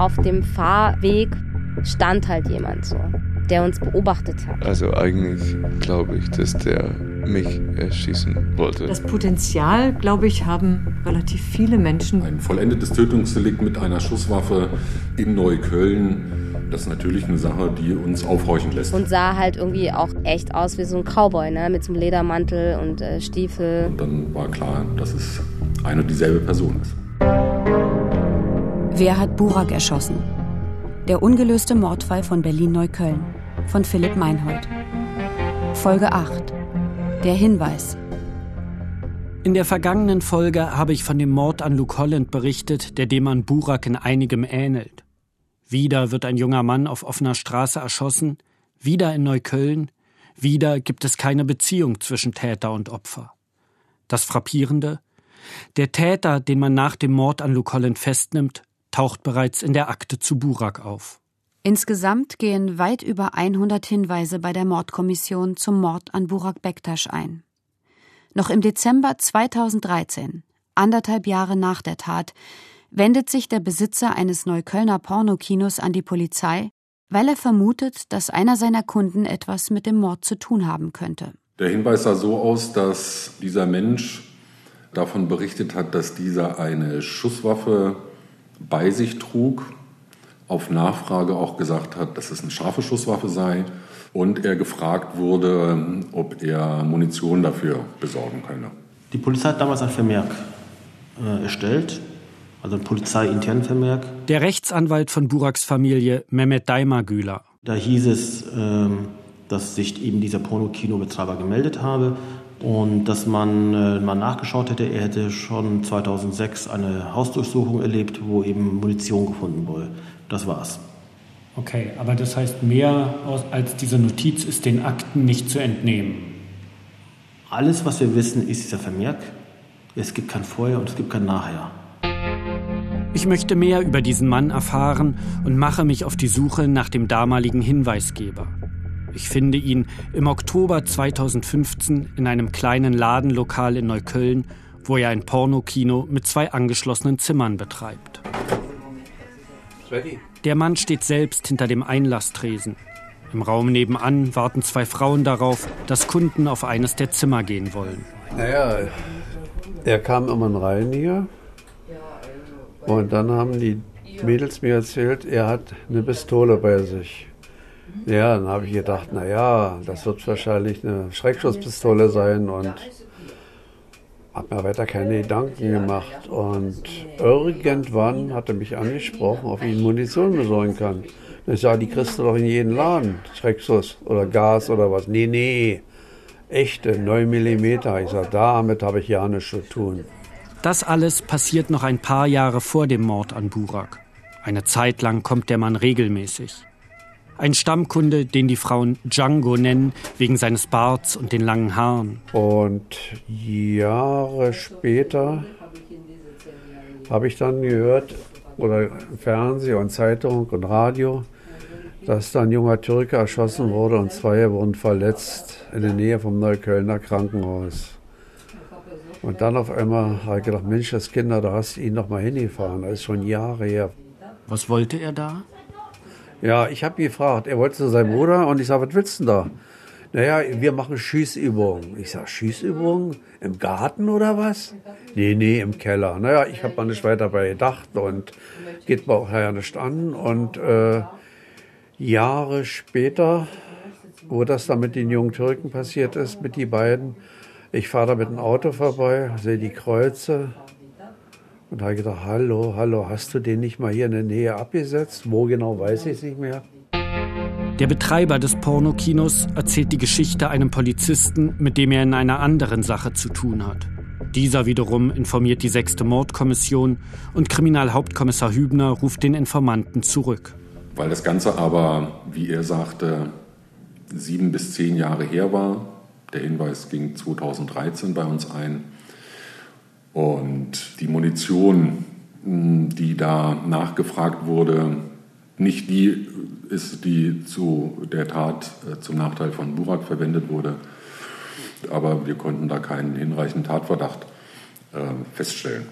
auf dem Fahrweg stand halt jemand so, der uns beobachtet hat. Also eigentlich glaube ich, dass der mich erschießen wollte. Das Potenzial, glaube ich, haben relativ viele Menschen. Ein vollendetes Tötungsdelikt mit einer Schusswaffe in Neukölln, das ist natürlich eine Sache, die uns aufhorchen lässt. Und sah halt irgendwie auch echt aus wie so ein Cowboy, ne? mit so einem Ledermantel und äh, Stiefel. Und dann war klar, dass es eine und dieselbe Person ist. Wer hat Burak erschossen? Der ungelöste Mordfall von Berlin-Neukölln von Philipp Meinhold. Folge 8. Der Hinweis. In der vergangenen Folge habe ich von dem Mord an Luke Holland berichtet, der dem an Burak in einigem ähnelt. Wieder wird ein junger Mann auf offener Straße erschossen, wieder in Neukölln, wieder gibt es keine Beziehung zwischen Täter und Opfer. Das Frappierende? Der Täter, den man nach dem Mord an Luke Holland festnimmt, taucht bereits in der Akte zu Burak auf. Insgesamt gehen weit über 100 Hinweise bei der Mordkommission zum Mord an Burak Bektasch ein. Noch im Dezember 2013, anderthalb Jahre nach der Tat, wendet sich der Besitzer eines Neuköllner Pornokinos an die Polizei, weil er vermutet, dass einer seiner Kunden etwas mit dem Mord zu tun haben könnte. Der Hinweis sah so aus, dass dieser Mensch davon berichtet hat, dass dieser eine Schusswaffe bei sich trug, auf Nachfrage auch gesagt hat, dass es eine scharfe Schusswaffe sei und er gefragt wurde, ob er Munition dafür besorgen könne. Die Polizei hat damals ein Vermerk äh, erstellt, also ein polizeiinternen Vermerk. Der Rechtsanwalt von Buraks Familie, Mehmet Daimagüler. Da hieß es, äh, dass sich eben dieser Pornokinobetreiber gemeldet habe und dass man äh, mal nachgeschaut hätte, er hätte schon 2006 eine Hausdurchsuchung erlebt, wo eben Munition gefunden wurde. Das war's. Okay, aber das heißt, mehr als diese Notiz ist den Akten nicht zu entnehmen. Alles, was wir wissen, ist dieser Vermerk. Es gibt kein Vorher und es gibt kein Nachher. Ich möchte mehr über diesen Mann erfahren und mache mich auf die Suche nach dem damaligen Hinweisgeber. Ich finde ihn im Oktober 2015 in einem kleinen Ladenlokal in Neukölln, wo er ein Pornokino mit zwei angeschlossenen Zimmern betreibt. Der Mann steht selbst hinter dem Einlasstresen. Im Raum nebenan warten zwei Frauen darauf, dass Kunden auf eines der Zimmer gehen wollen. Naja, er kam immer rein hier. Und dann haben die Mädels mir erzählt, er hat eine Pistole bei sich. Ja, dann habe ich gedacht, naja, das wird wahrscheinlich eine Schreckschusspistole sein und habe mir weiter keine Gedanken gemacht. Und irgendwann hat er mich angesprochen, ob ich Munition besorgen kann. Ich sage, die kriegst du doch in jedem Laden, Schreckschuss oder Gas oder was. Nee, nee, echte 9 mm. Ich sage, damit habe ich ja nichts zu tun. Das alles passiert noch ein paar Jahre vor dem Mord an Burak. Eine Zeit lang kommt der Mann regelmäßig. Ein Stammkunde, den die Frauen Django nennen, wegen seines Barts und den langen Haaren. Und Jahre später habe ich dann gehört, oder im Fernsehen und Zeitung und Radio, dass da ein junger Türke erschossen wurde und zwei wurden verletzt in der Nähe vom Neuköllner Krankenhaus. Und dann auf einmal habe ich gedacht, Mensch, das Kinder, da hast du ihn noch mal hingefahren. Das ist schon Jahre her. Was wollte er da? Ja, ich habe gefragt. Er wollte zu seinem Bruder und ich sage, was willst du denn da? Naja, wir machen Schießübungen. Ich sage, Schießübungen? Im Garten oder was? Nee, nee, im Keller. Naja, ich habe mal nicht weiter bei gedacht und geht mir auch ja nicht an. Und äh, Jahre später, wo das dann mit den jungen Türken passiert ist, mit den beiden, ich fahre da mit dem Auto vorbei, sehe die Kreuze, und habe gedacht, hallo, hallo, hast du den nicht mal hier in der Nähe abgesetzt? Wo genau, weiß ich es nicht mehr. Der Betreiber des Pornokinos erzählt die Geschichte einem Polizisten, mit dem er in einer anderen Sache zu tun hat. Dieser wiederum informiert die sechste Mordkommission und Kriminalhauptkommissar Hübner ruft den Informanten zurück. Weil das Ganze aber, wie er sagte, sieben bis zehn Jahre her war. Der Hinweis ging 2013 bei uns ein und die Munition, die da nachgefragt wurde, nicht die ist, die zu der Tat äh, zum Nachteil von Burak verwendet wurde. Aber wir konnten da keinen hinreichenden Tatverdacht äh, feststellen.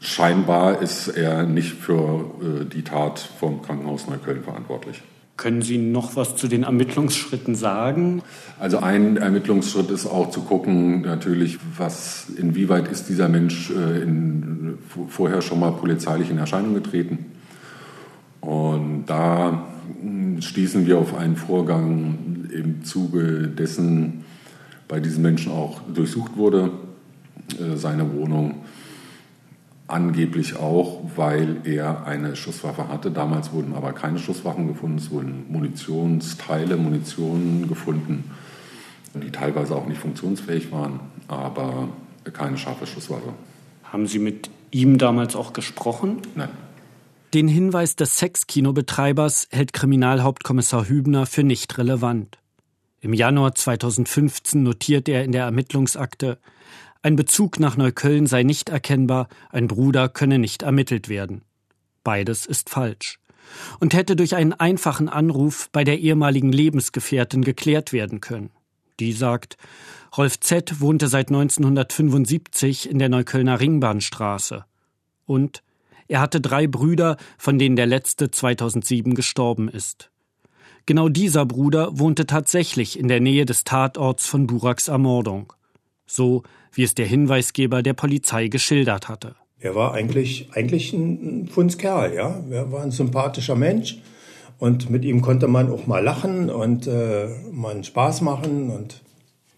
Scheinbar ist er nicht für äh, die Tat vom Krankenhaus Neukölln verantwortlich. Können Sie noch was zu den Ermittlungsschritten sagen? Also ein Ermittlungsschritt ist auch zu gucken, natürlich, was, inwieweit ist dieser Mensch äh, in, vorher schon mal polizeilich in Erscheinung getreten. Und da hm, stießen wir auf einen Vorgang im Zuge dessen bei diesem Menschen auch durchsucht wurde, äh, seine Wohnung angeblich auch, weil er eine Schusswaffe hatte. Damals wurden aber keine Schusswaffen gefunden, es wurden Munitionsteile, Munition gefunden, die teilweise auch nicht funktionsfähig waren, aber keine scharfe Schusswaffe. Haben Sie mit ihm damals auch gesprochen? Nein. Den Hinweis des Sexkinobetreibers hält Kriminalhauptkommissar Hübner für nicht relevant. Im Januar 2015 notiert er in der Ermittlungsakte, ein Bezug nach Neukölln sei nicht erkennbar, ein Bruder könne nicht ermittelt werden. Beides ist falsch und hätte durch einen einfachen Anruf bei der ehemaligen Lebensgefährtin geklärt werden können. Die sagt, Rolf Z. wohnte seit 1975 in der Neuköllner Ringbahnstraße. Und er hatte drei Brüder, von denen der letzte 2007 gestorben ist. Genau dieser Bruder wohnte tatsächlich in der Nähe des Tatorts von Buraks Ermordung. So wie es der Hinweisgeber der Polizei geschildert hatte. Er war eigentlich, eigentlich ein Fundskerl, ja. Er war ein sympathischer Mensch und mit ihm konnte man auch mal lachen und äh, mal Spaß machen und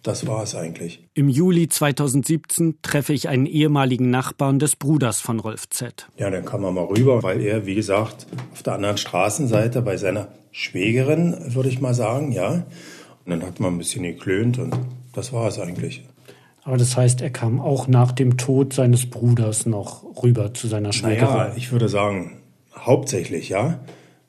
das war es eigentlich. Im Juli 2017 treffe ich einen ehemaligen Nachbarn des Bruders von Rolf Z. Ja, dann kam er mal rüber, weil er, wie gesagt, auf der anderen Straßenseite bei seiner Schwägerin, würde ich mal sagen, ja. Und dann hat man ein bisschen geklönt und das war es eigentlich. Aber das heißt, er kam auch nach dem Tod seines Bruders noch rüber zu seiner Schwägerin. Naja, ich würde sagen, hauptsächlich, ja.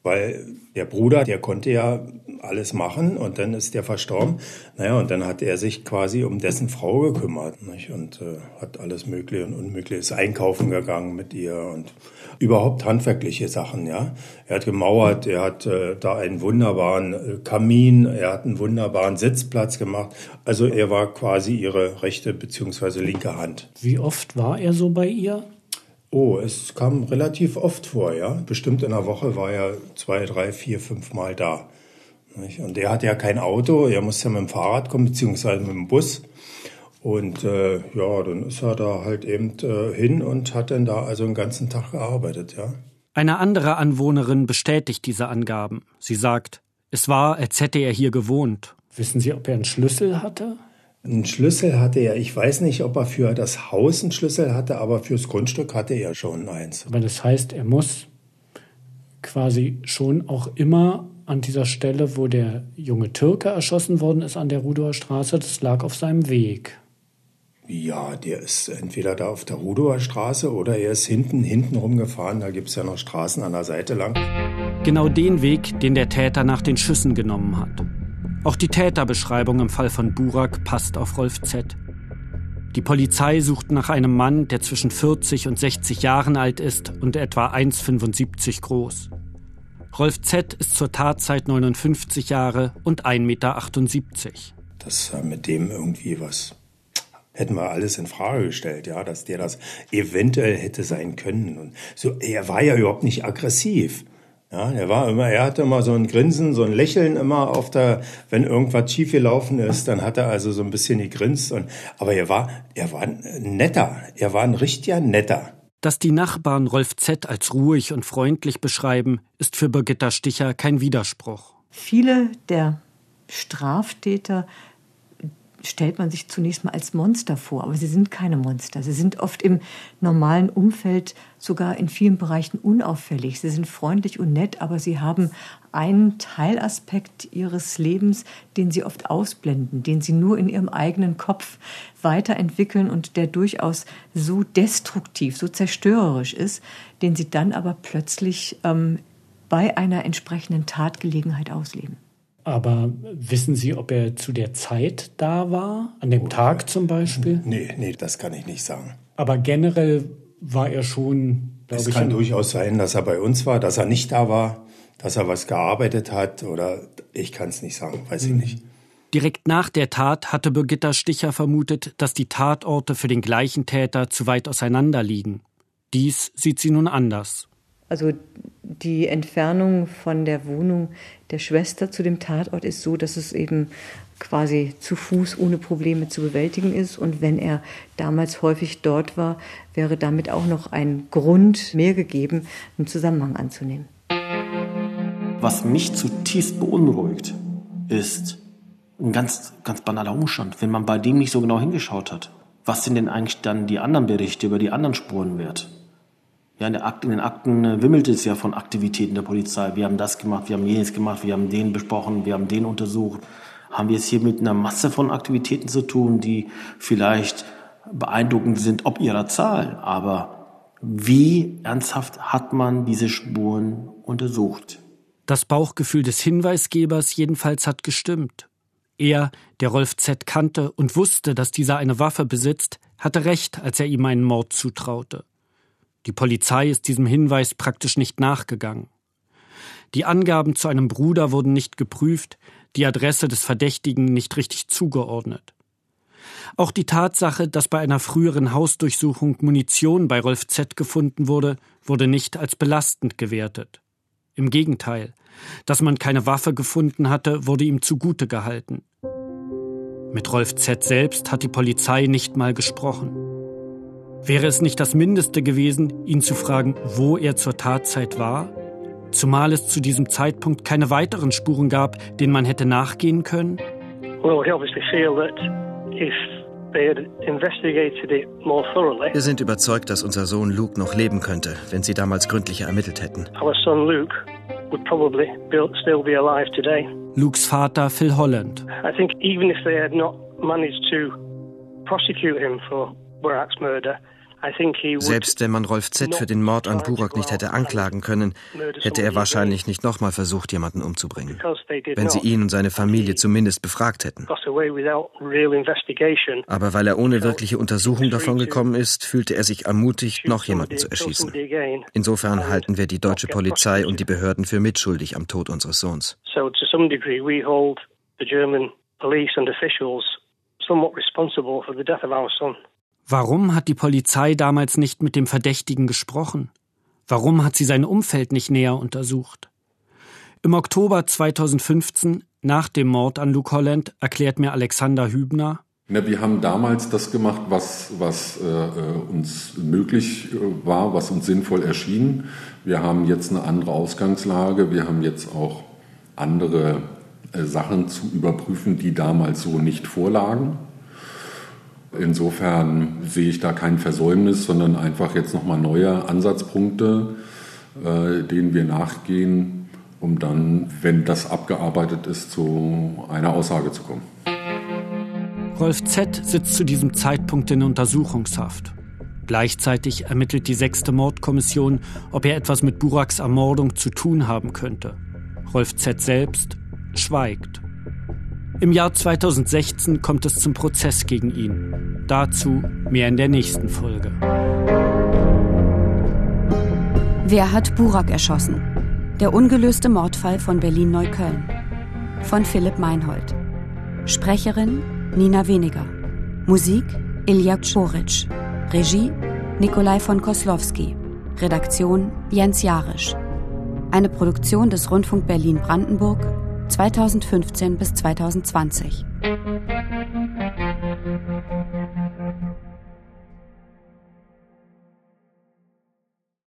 Weil der Bruder, der konnte ja alles machen und dann ist der verstorben. Naja, und dann hat er sich quasi um dessen Frau gekümmert nicht? und äh, hat alles Mögliche und Unmögliche, ist einkaufen gegangen mit ihr und überhaupt handwerkliche Sachen, ja. Er hat gemauert, er hat äh, da einen wunderbaren äh, Kamin, er hat einen wunderbaren Sitzplatz gemacht. Also er war quasi ihre rechte beziehungsweise linke Hand. Wie oft war er so bei ihr? Oh, es kam relativ oft vor, ja. Bestimmt in der Woche war er zwei, drei, vier, fünf Mal da. Und er hatte ja kein Auto, er musste ja mit dem Fahrrad kommen, beziehungsweise mit dem Bus. Und äh, ja, dann ist er da halt eben äh, hin und hat dann da also den ganzen Tag gearbeitet, ja. Eine andere Anwohnerin bestätigt diese Angaben. Sie sagt, es war, als hätte er hier gewohnt. Wissen Sie, ob er einen Schlüssel hatte? Einen Schlüssel hatte er. Ich weiß nicht, ob er für das Haus einen Schlüssel hatte, aber fürs Grundstück hatte er schon eins. Aber das heißt, er muss quasi schon auch immer an dieser Stelle, wo der junge Türke erschossen worden ist, an der Rudower Straße, das lag auf seinem Weg. Ja, der ist entweder da auf der Rudower Straße oder er ist hinten, hinten rumgefahren. Da gibt es ja noch Straßen an der Seite lang. Genau den Weg, den der Täter nach den Schüssen genommen hat. Auch die Täterbeschreibung im Fall von Burak passt auf Rolf Z. Die Polizei sucht nach einem Mann, der zwischen 40 und 60 Jahren alt ist und etwa 1,75 groß. Rolf Z ist zur Tatzeit 59 Jahre und 1,78 Meter. Dass mit dem irgendwie was hätten wir alles in Frage gestellt, ja, dass der das eventuell hätte sein können. Und so, er war ja überhaupt nicht aggressiv. Ja, er war immer, er hatte immer so ein Grinsen, so ein Lächeln immer auf der, wenn irgendwas schief gelaufen ist, dann hat er also so ein bisschen gegrinst und, aber er war, er war netter. Er war ein richtiger netter. Dass die Nachbarn Rolf Z. als ruhig und freundlich beschreiben, ist für Birgitta Sticher kein Widerspruch. Viele der Straftäter stellt man sich zunächst mal als Monster vor, aber sie sind keine Monster. Sie sind oft im normalen Umfeld sogar in vielen Bereichen unauffällig. Sie sind freundlich und nett, aber sie haben einen Teilaspekt ihres Lebens, den sie oft ausblenden, den sie nur in ihrem eigenen Kopf weiterentwickeln und der durchaus so destruktiv, so zerstörerisch ist, den sie dann aber plötzlich ähm, bei einer entsprechenden Tatgelegenheit ausleben. Aber wissen Sie, ob er zu der Zeit da war? An dem oh, Tag zum Beispiel? Nee, nee, das kann ich nicht sagen. Aber generell war er schon. Es kann durchaus sein, dass er bei uns war, dass er nicht da war, dass er was gearbeitet hat oder ich kann es nicht sagen, weiß ich mhm. nicht. Direkt nach der Tat hatte Birgitta Sticher vermutet, dass die Tatorte für den gleichen Täter zu weit auseinander liegen. Dies sieht sie nun anders. Also die Entfernung von der Wohnung der Schwester zu dem Tatort ist so, dass es eben quasi zu Fuß ohne Probleme zu bewältigen ist. Und wenn er damals häufig dort war, wäre damit auch noch ein Grund mehr gegeben, einen Zusammenhang anzunehmen. Was mich zutiefst beunruhigt, ist ein ganz, ganz banaler Umstand, wenn man bei dem nicht so genau hingeschaut hat. Was sind denn eigentlich dann die anderen Berichte über die anderen Spuren wert? Ja, in, Akten, in den Akten äh, wimmelt es ja von Aktivitäten der Polizei. Wir haben das gemacht, wir haben jenes gemacht, wir haben den besprochen, wir haben den untersucht. Haben wir es hier mit einer Masse von Aktivitäten zu tun, die vielleicht beeindruckend sind ob ihrer Zahl, aber wie ernsthaft hat man diese Spuren untersucht? Das Bauchgefühl des Hinweisgebers jedenfalls hat gestimmt. Er, der Rolf Z. kannte und wusste, dass dieser eine Waffe besitzt, hatte recht, als er ihm einen Mord zutraute. Die Polizei ist diesem Hinweis praktisch nicht nachgegangen. Die Angaben zu einem Bruder wurden nicht geprüft, die Adresse des Verdächtigen nicht richtig zugeordnet. Auch die Tatsache, dass bei einer früheren Hausdurchsuchung Munition bei Rolf Z gefunden wurde, wurde nicht als belastend gewertet. Im Gegenteil, dass man keine Waffe gefunden hatte, wurde ihm zugute gehalten. Mit Rolf Z selbst hat die Polizei nicht mal gesprochen. Wäre es nicht das Mindeste gewesen, ihn zu fragen, wo er zur Tatzeit war? Zumal es zu diesem Zeitpunkt keine weiteren Spuren gab, denen man hätte nachgehen können? wir sind überzeugt, dass unser Sohn Luke noch leben könnte, wenn sie damals gründlicher ermittelt hätten. Lukes Vater Phil Holland. I think even if they had not managed to prosecute him for selbst wenn man Rolf Z. für den Mord an Burak nicht hätte anklagen können, hätte er wahrscheinlich nicht nochmal versucht, jemanden umzubringen. Wenn sie ihn und seine Familie zumindest befragt hätten. Aber weil er ohne wirkliche Untersuchung davongekommen ist, fühlte er sich ermutigt, noch jemanden zu erschießen. Insofern halten wir die deutsche Polizei und die Behörden für mitschuldig am Tod unseres Sohns. somewhat responsible for the death of our son. Warum hat die Polizei damals nicht mit dem Verdächtigen gesprochen? Warum hat sie sein Umfeld nicht näher untersucht? Im Oktober 2015, nach dem Mord an Luke Holland, erklärt mir Alexander Hübner, na, wir haben damals das gemacht, was, was äh, äh uns möglich äh, war, was uns sinnvoll erschien. Wir haben jetzt eine andere Ausgangslage. Wir haben jetzt auch andere äh, Sachen zu überprüfen, die damals so nicht vorlagen. Insofern sehe ich da kein Versäumnis, sondern einfach jetzt nochmal neue Ansatzpunkte, äh, denen wir nachgehen, um dann, wenn das abgearbeitet ist, zu einer Aussage zu kommen. Rolf Z. sitzt zu diesem Zeitpunkt in Untersuchungshaft. Gleichzeitig ermittelt die sechste Mordkommission, ob er etwas mit Buraks Ermordung zu tun haben könnte. Rolf Z. selbst schweigt. Im Jahr 2016 kommt es zum Prozess gegen ihn. Dazu mehr in der nächsten Folge. Wer hat Burak erschossen? Der ungelöste Mordfall von Berlin-Neukölln. Von Philipp Meinhold. Sprecherin Nina Weniger. Musik Ilja Czoric. Regie Nikolai von Koslowski. Redaktion Jens Jarisch. Eine Produktion des Rundfunk Berlin-Brandenburg 2015 bis 2020.